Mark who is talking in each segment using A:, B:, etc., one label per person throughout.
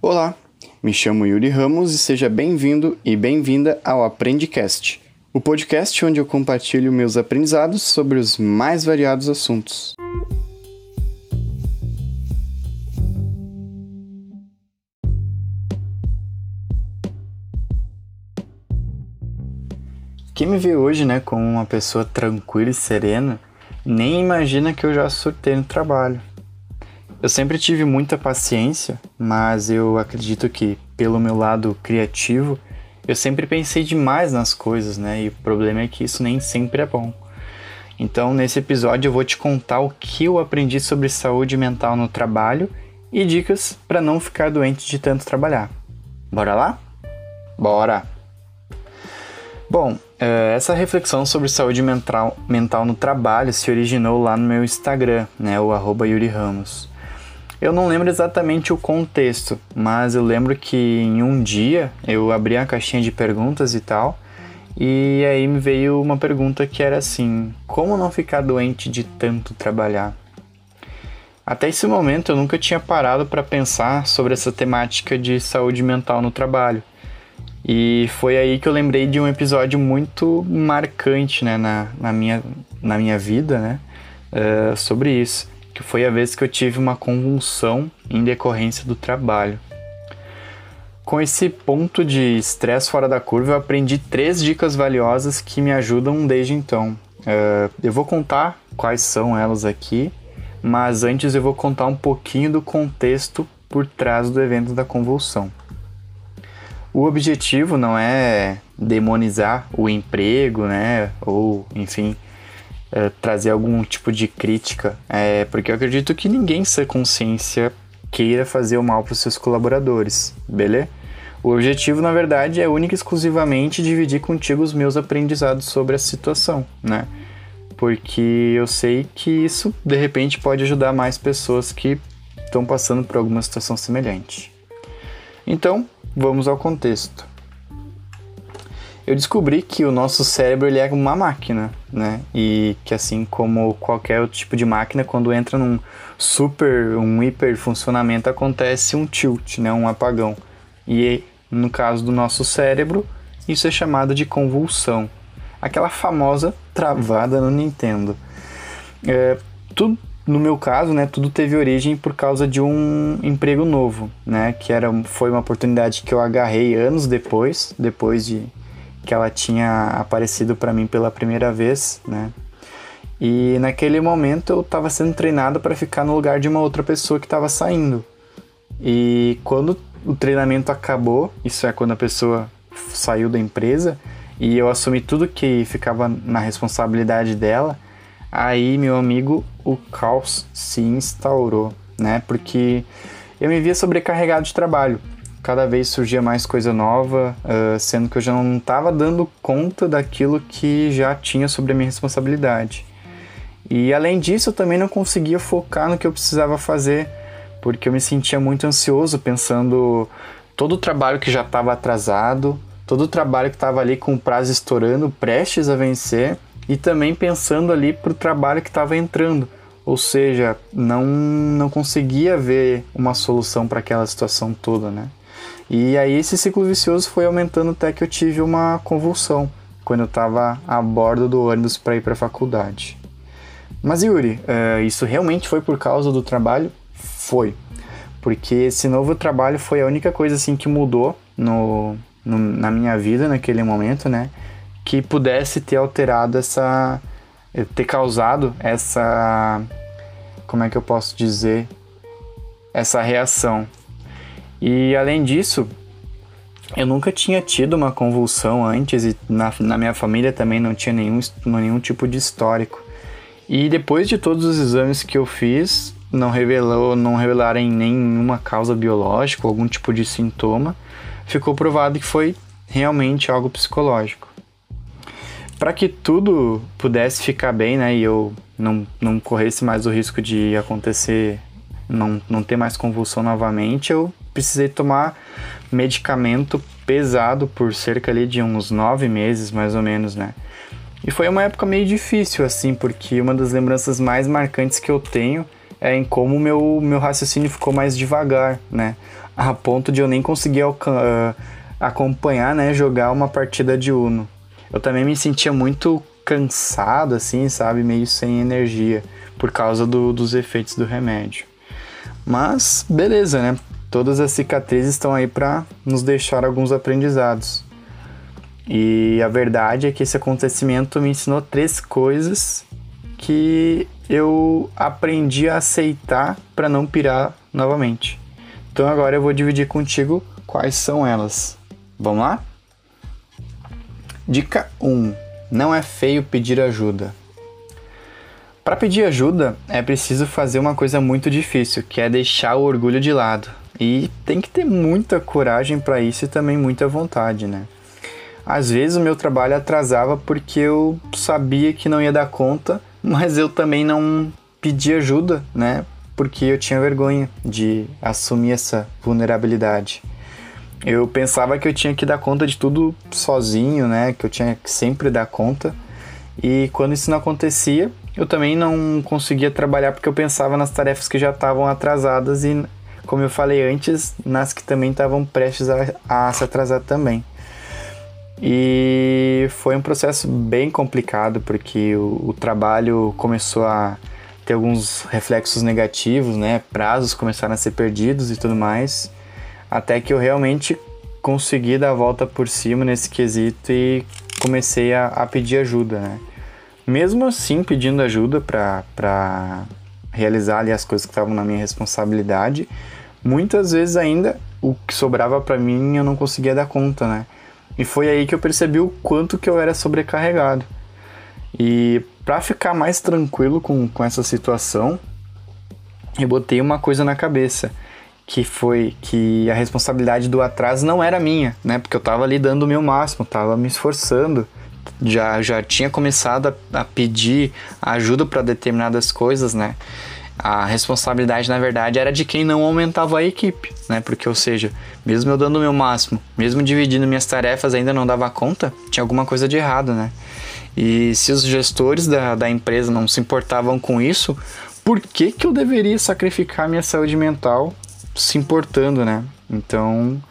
A: Olá, me chamo Yuri Ramos e seja bem-vindo e bem-vinda ao Aprendicast, o podcast onde eu compartilho meus aprendizados sobre os mais variados assuntos. Quem me vê hoje, né, como uma pessoa tranquila e serena, nem imagina que eu já surtei no trabalho. Eu sempre tive muita paciência, mas eu acredito que, pelo meu lado criativo, eu sempre pensei demais nas coisas, né? E o problema é que isso nem sempre é bom. Então, nesse episódio, eu vou te contar o que eu aprendi sobre saúde mental no trabalho e dicas para não ficar doente de tanto trabalhar. Bora lá? Bora! Bom, é, essa reflexão sobre saúde mental, mental no trabalho se originou lá no meu Instagram, né, o arroba Yuri Ramos. Eu não lembro exatamente o contexto, mas eu lembro que em um dia eu abri a caixinha de perguntas e tal, e aí me veio uma pergunta que era assim: como não ficar doente de tanto trabalhar? Até esse momento eu nunca tinha parado para pensar sobre essa temática de saúde mental no trabalho. E foi aí que eu lembrei de um episódio muito marcante né, na, na, minha, na minha vida né, uh, sobre isso que foi a vez que eu tive uma convulsão em decorrência do trabalho. Com esse ponto de estresse fora da curva, eu aprendi três dicas valiosas que me ajudam desde então. Uh, eu vou contar quais são elas aqui, mas antes eu vou contar um pouquinho do contexto por trás do evento da convulsão. O objetivo não é demonizar o emprego, né, ou enfim, é, trazer algum tipo de crítica, é, porque eu acredito que ninguém sem consciência queira fazer o mal para os seus colaboradores, beleza? O objetivo, na verdade, é único e exclusivamente dividir contigo os meus aprendizados sobre a situação, né? Porque eu sei que isso, de repente, pode ajudar mais pessoas que estão passando por alguma situação semelhante. Então, vamos ao contexto eu descobri que o nosso cérebro ele é uma máquina, né? E que assim como qualquer outro tipo de máquina, quando entra num super, um hiper funcionamento, acontece um tilt, né? Um apagão. E no caso do nosso cérebro, isso é chamado de convulsão. Aquela famosa travada no Nintendo. É, tudo, no meu caso, né, tudo teve origem por causa de um emprego novo, né, que era, foi uma oportunidade que eu agarrei anos depois, depois de que ela tinha aparecido para mim pela primeira vez, né? E naquele momento eu estava sendo treinado para ficar no lugar de uma outra pessoa que estava saindo. E quando o treinamento acabou, isso é quando a pessoa saiu da empresa e eu assumi tudo que ficava na responsabilidade dela, aí meu amigo, o caos se instaurou, né? Porque eu me via sobrecarregado de trabalho cada vez surgia mais coisa nova, uh, sendo que eu já não estava dando conta daquilo que já tinha sobre a minha responsabilidade. E além disso, eu também não conseguia focar no que eu precisava fazer, porque eu me sentia muito ansioso pensando todo o trabalho que já estava atrasado, todo o trabalho que estava ali com o prazo estourando, prestes a vencer, e também pensando ali para o trabalho que estava entrando. Ou seja, não, não conseguia ver uma solução para aquela situação toda, né? E aí esse ciclo vicioso foi aumentando até que eu tive uma convulsão quando eu estava a bordo do ônibus para ir para a faculdade. Mas Yuri, uh, isso realmente foi por causa do trabalho? Foi, porque esse novo trabalho foi a única coisa assim que mudou no, no, na minha vida naquele momento, né? Que pudesse ter alterado essa, ter causado essa, como é que eu posso dizer, essa reação e além disso, eu nunca tinha tido uma convulsão antes e na, na minha família também não tinha nenhum, nenhum tipo de histórico. E depois de todos os exames que eu fiz, não revelou, não revelaram nenhuma causa biológica, algum tipo de sintoma, ficou provado que foi realmente algo psicológico. Para que tudo pudesse ficar bem, né, e eu não, não corresse mais o risco de acontecer, não, não ter mais convulsão novamente, eu precisei tomar medicamento pesado por cerca ali de uns nove meses, mais ou menos, né? E foi uma época meio difícil, assim, porque uma das lembranças mais marcantes que eu tenho é em como meu, meu raciocínio ficou mais devagar, né? a ponto de eu nem conseguir uh, acompanhar, né, jogar uma partida de Uno. Eu também me sentia muito cansado, assim, sabe, meio sem energia por causa do, dos efeitos do remédio. Mas beleza, né? Todas as cicatrizes estão aí para nos deixar alguns aprendizados. E a verdade é que esse acontecimento me ensinou três coisas que eu aprendi a aceitar para não pirar novamente. Então agora eu vou dividir contigo quais são elas. Vamos lá? Dica 1: Não é feio pedir ajuda. Para pedir ajuda é preciso fazer uma coisa muito difícil, que é deixar o orgulho de lado. E tem que ter muita coragem para isso e também muita vontade, né? Às vezes o meu trabalho atrasava porque eu sabia que não ia dar conta, mas eu também não pedi ajuda, né? Porque eu tinha vergonha de assumir essa vulnerabilidade. Eu pensava que eu tinha que dar conta de tudo sozinho, né? Que eu tinha que sempre dar conta. E quando isso não acontecia, eu também não conseguia trabalhar porque eu pensava nas tarefas que já estavam atrasadas e, como eu falei antes, nas que também estavam prestes a, a se atrasar também. E foi um processo bem complicado porque o, o, trabalho começou a ter alguns reflexos negativos, né? Prazos começaram a ser perdidos e tudo mais, até que eu realmente consegui dar a volta por cima nesse quesito e comecei a, a pedir ajuda, né? Mesmo assim, pedindo ajuda para realizar ali as coisas que estavam na minha responsabilidade, muitas vezes ainda o que sobrava para mim eu não conseguia dar conta, né? E foi aí que eu percebi o quanto que eu era sobrecarregado. E para ficar mais tranquilo com, com essa situação, eu botei uma coisa na cabeça, que foi que a responsabilidade do atraso não era minha, né? Porque eu estava ali dando o meu máximo, estava me esforçando, já, já tinha começado a, a pedir ajuda para determinadas coisas, né? a responsabilidade, na verdade, era de quem não aumentava a equipe, né? Porque, ou seja, mesmo eu dando o meu máximo, mesmo dividindo minhas tarefas, ainda não dava conta, tinha alguma coisa de errado, né? E se os gestores da, da empresa não se importavam com isso, por que, que eu deveria sacrificar minha saúde mental se importando, né? Então,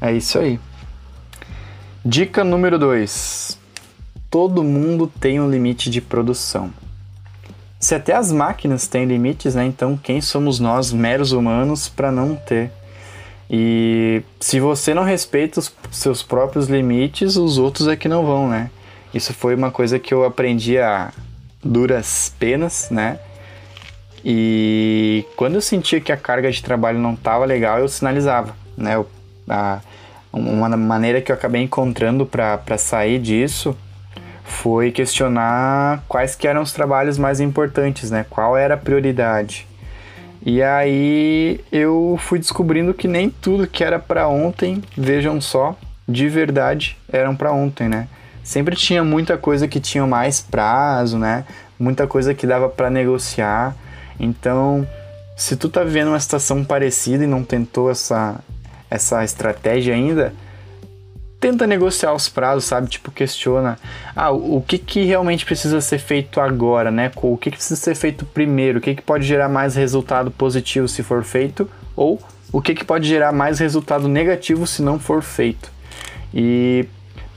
A: é isso aí. Dica número 2. Todo mundo tem um limite de produção. Se até as máquinas têm limites, né? Então quem somos nós, meros humanos, para não ter? E se você não respeita os seus próprios limites, os outros é que não vão, né? Isso foi uma coisa que eu aprendi a duras penas, né? E quando eu sentia que a carga de trabalho não estava legal, eu sinalizava, né? Eu, a, uma maneira que eu acabei encontrando para sair disso foi questionar quais que eram os trabalhos mais importantes, né? Qual era a prioridade. E aí eu fui descobrindo que nem tudo que era para ontem, vejam só, de verdade eram para ontem, né? Sempre tinha muita coisa que tinha mais prazo, né? Muita coisa que dava para negociar. Então, se tu tá vivendo uma situação parecida e não tentou essa essa estratégia ainda, tenta negociar os prazos, sabe? Tipo, questiona, ah, o que, que realmente precisa ser feito agora, né? O que, que precisa ser feito primeiro? O que, que pode gerar mais resultado positivo se for feito? Ou o que, que pode gerar mais resultado negativo se não for feito? E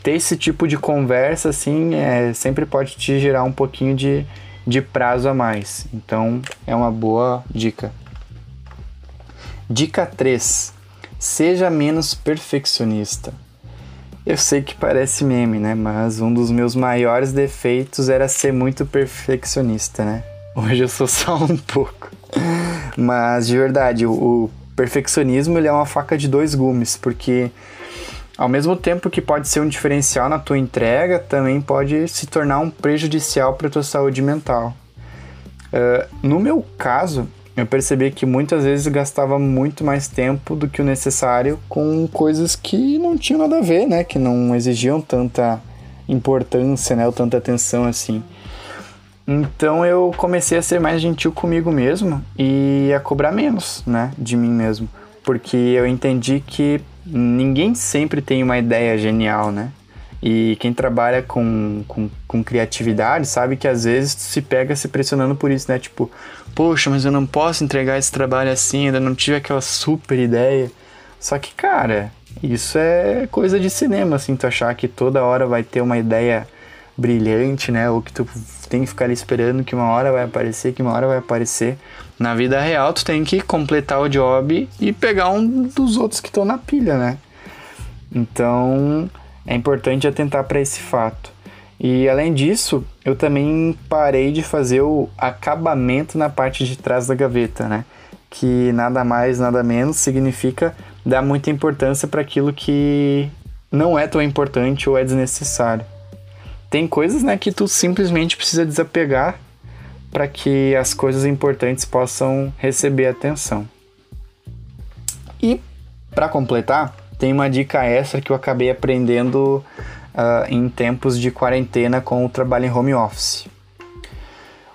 A: ter esse tipo de conversa, assim, é, sempre pode te gerar um pouquinho de, de prazo a mais. Então, é uma boa dica. Dica 3. Seja menos perfeccionista. Eu sei que parece meme, né? Mas um dos meus maiores defeitos era ser muito perfeccionista, né? Hoje eu sou só um pouco. Mas de verdade, o, o perfeccionismo ele é uma faca de dois gumes, porque ao mesmo tempo que pode ser um diferencial na tua entrega, também pode se tornar um prejudicial para tua saúde mental. Uh, no meu caso, eu percebi que muitas vezes gastava muito mais tempo do que o necessário com coisas que não tinham nada a ver, né? Que não exigiam tanta importância, né? Ou tanta atenção assim. Então eu comecei a ser mais gentil comigo mesmo e a cobrar menos, né? De mim mesmo. Porque eu entendi que ninguém sempre tem uma ideia genial, né? E quem trabalha com, com, com, criatividade sabe que às vezes se pega se pressionando por isso, né? Tipo, poxa, mas eu não posso entregar esse trabalho assim, ainda não tive aquela super ideia. Só que, cara, isso é coisa de cinema, assim, tu achar que toda hora vai ter uma ideia brilhante, né? Ou que tu tem que ficar ali esperando que uma hora vai aparecer, que uma hora vai aparecer. Na vida real, tu tem que completar o job e pegar um dos outros que estão na pilha, né? Então, é importante atentar para esse fato. E além disso, eu também parei de fazer o acabamento na parte de trás da gaveta, né? Que nada mais, nada menos significa dar muita importância para aquilo que não é tão importante ou é desnecessário. Tem coisas, né, que tu simplesmente precisa desapegar para que as coisas importantes possam receber atenção. E para completar, tem uma dica extra que eu acabei aprendendo uh, em tempos de quarentena com o trabalho em home office.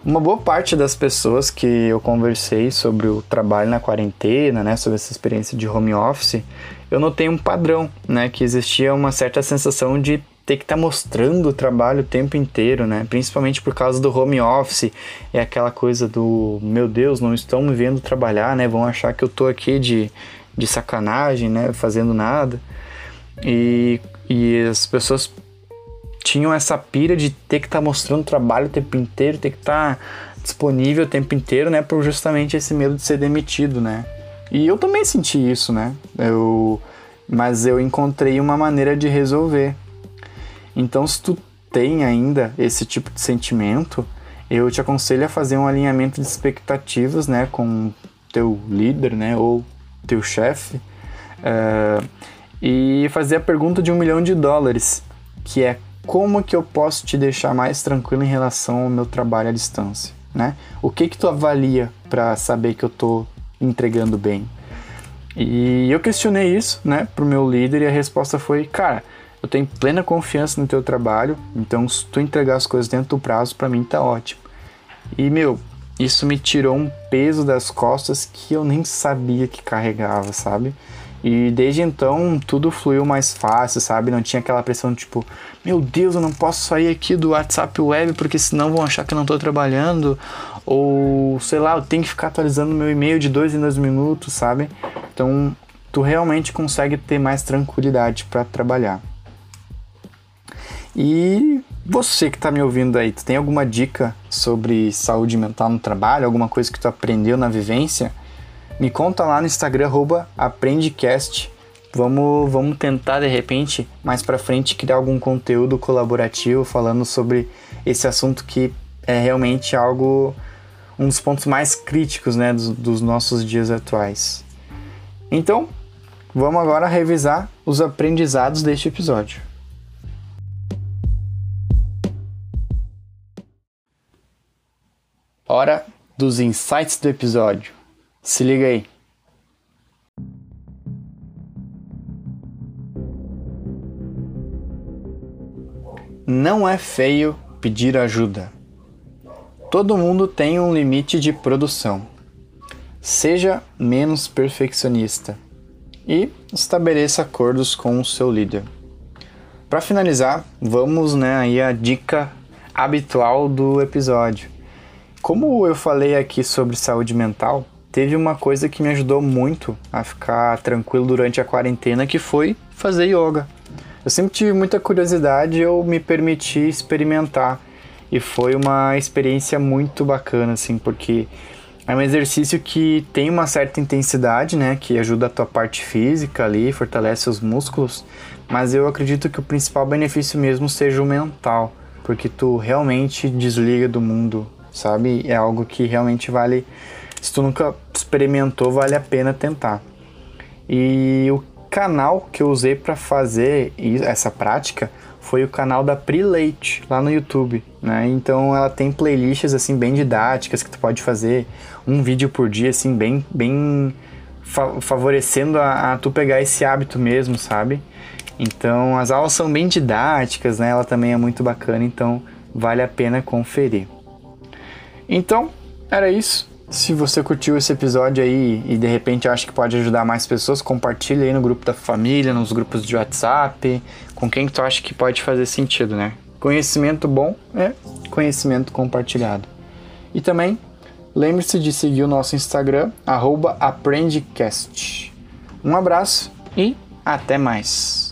A: Uma boa parte das pessoas que eu conversei sobre o trabalho na quarentena, né, sobre essa experiência de home office, eu notei um padrão, né, que existia uma certa sensação de ter que estar tá mostrando o trabalho o tempo inteiro, né? Principalmente por causa do home office, é aquela coisa do meu Deus, não estão me vendo trabalhar, né? Vão achar que eu tô aqui de, de sacanagem, né? Fazendo nada. E, e as pessoas tinham essa pira de ter que estar tá mostrando trabalho o tempo inteiro, ter que estar tá disponível o tempo inteiro, né? Por justamente esse medo de ser demitido, né? E eu também senti isso, né? Eu, mas eu encontrei uma maneira de resolver. Então, se tu tem ainda esse tipo de sentimento, eu te aconselho a fazer um alinhamento de expectativas, né, com teu líder, né, ou teu chefe, uh, e fazer a pergunta de um milhão de dólares, que é como que eu posso te deixar mais tranquilo em relação ao meu trabalho à distância, né? O que que tu avalia para saber que eu tô entregando bem? E eu questionei isso, né, pro meu líder e a resposta foi, cara, eu tenho plena confiança no teu trabalho, então se tu entregar as coisas dentro do prazo, para mim tá ótimo. E meu, isso me tirou um peso das costas que eu nem sabia que carregava, sabe? E desde então tudo fluiu mais fácil, sabe? Não tinha aquela pressão tipo, meu Deus, eu não posso sair aqui do WhatsApp web porque senão vão achar que eu não estou trabalhando. Ou sei lá, eu tenho que ficar atualizando meu e-mail de dois em dois minutos, sabe? Então tu realmente consegue ter mais tranquilidade para trabalhar. E você que está me ouvindo aí, tu tem alguma dica sobre saúde mental no trabalho? Alguma coisa que tu aprendeu na vivência? Me conta lá no Instagram, aprendecast. Vamos, vamos tentar, de repente, mais para frente, criar algum conteúdo colaborativo falando sobre esse assunto que é realmente algo, um dos pontos mais críticos né, dos, dos nossos dias atuais. Então, vamos agora revisar os aprendizados deste episódio. Hora dos insights do episódio. Se liga aí. Não é feio pedir ajuda. Todo mundo tem um limite de produção. Seja menos perfeccionista e estabeleça acordos com o seu líder. Para finalizar, vamos né, aí a dica habitual do episódio. Como eu falei aqui sobre saúde mental, teve uma coisa que me ajudou muito a ficar tranquilo durante a quarentena, que foi fazer yoga. Eu sempre tive muita curiosidade e eu me permiti experimentar. E foi uma experiência muito bacana, assim, porque é um exercício que tem uma certa intensidade, né, que ajuda a tua parte física ali, fortalece os músculos, mas eu acredito que o principal benefício mesmo seja o mental, porque tu realmente desliga do mundo, sabe? É algo que realmente vale se tu nunca experimentou, vale a pena tentar. E o canal que eu usei para fazer essa prática foi o canal da Pri Leite lá no YouTube, né? Então ela tem playlists assim bem didáticas que tu pode fazer um vídeo por dia assim bem bem fa favorecendo a, a, tu pegar esse hábito mesmo, sabe? Então as aulas são bem didáticas, né? Ela também é muito bacana, então vale a pena conferir. Então, era isso. Se você curtiu esse episódio aí e de repente acha que pode ajudar mais pessoas, compartilha aí no grupo da família, nos grupos de WhatsApp, com quem que tu acha que pode fazer sentido, né? Conhecimento bom é conhecimento compartilhado. E também lembre-se de seguir o nosso Instagram, aprendecast. Um abraço e até mais.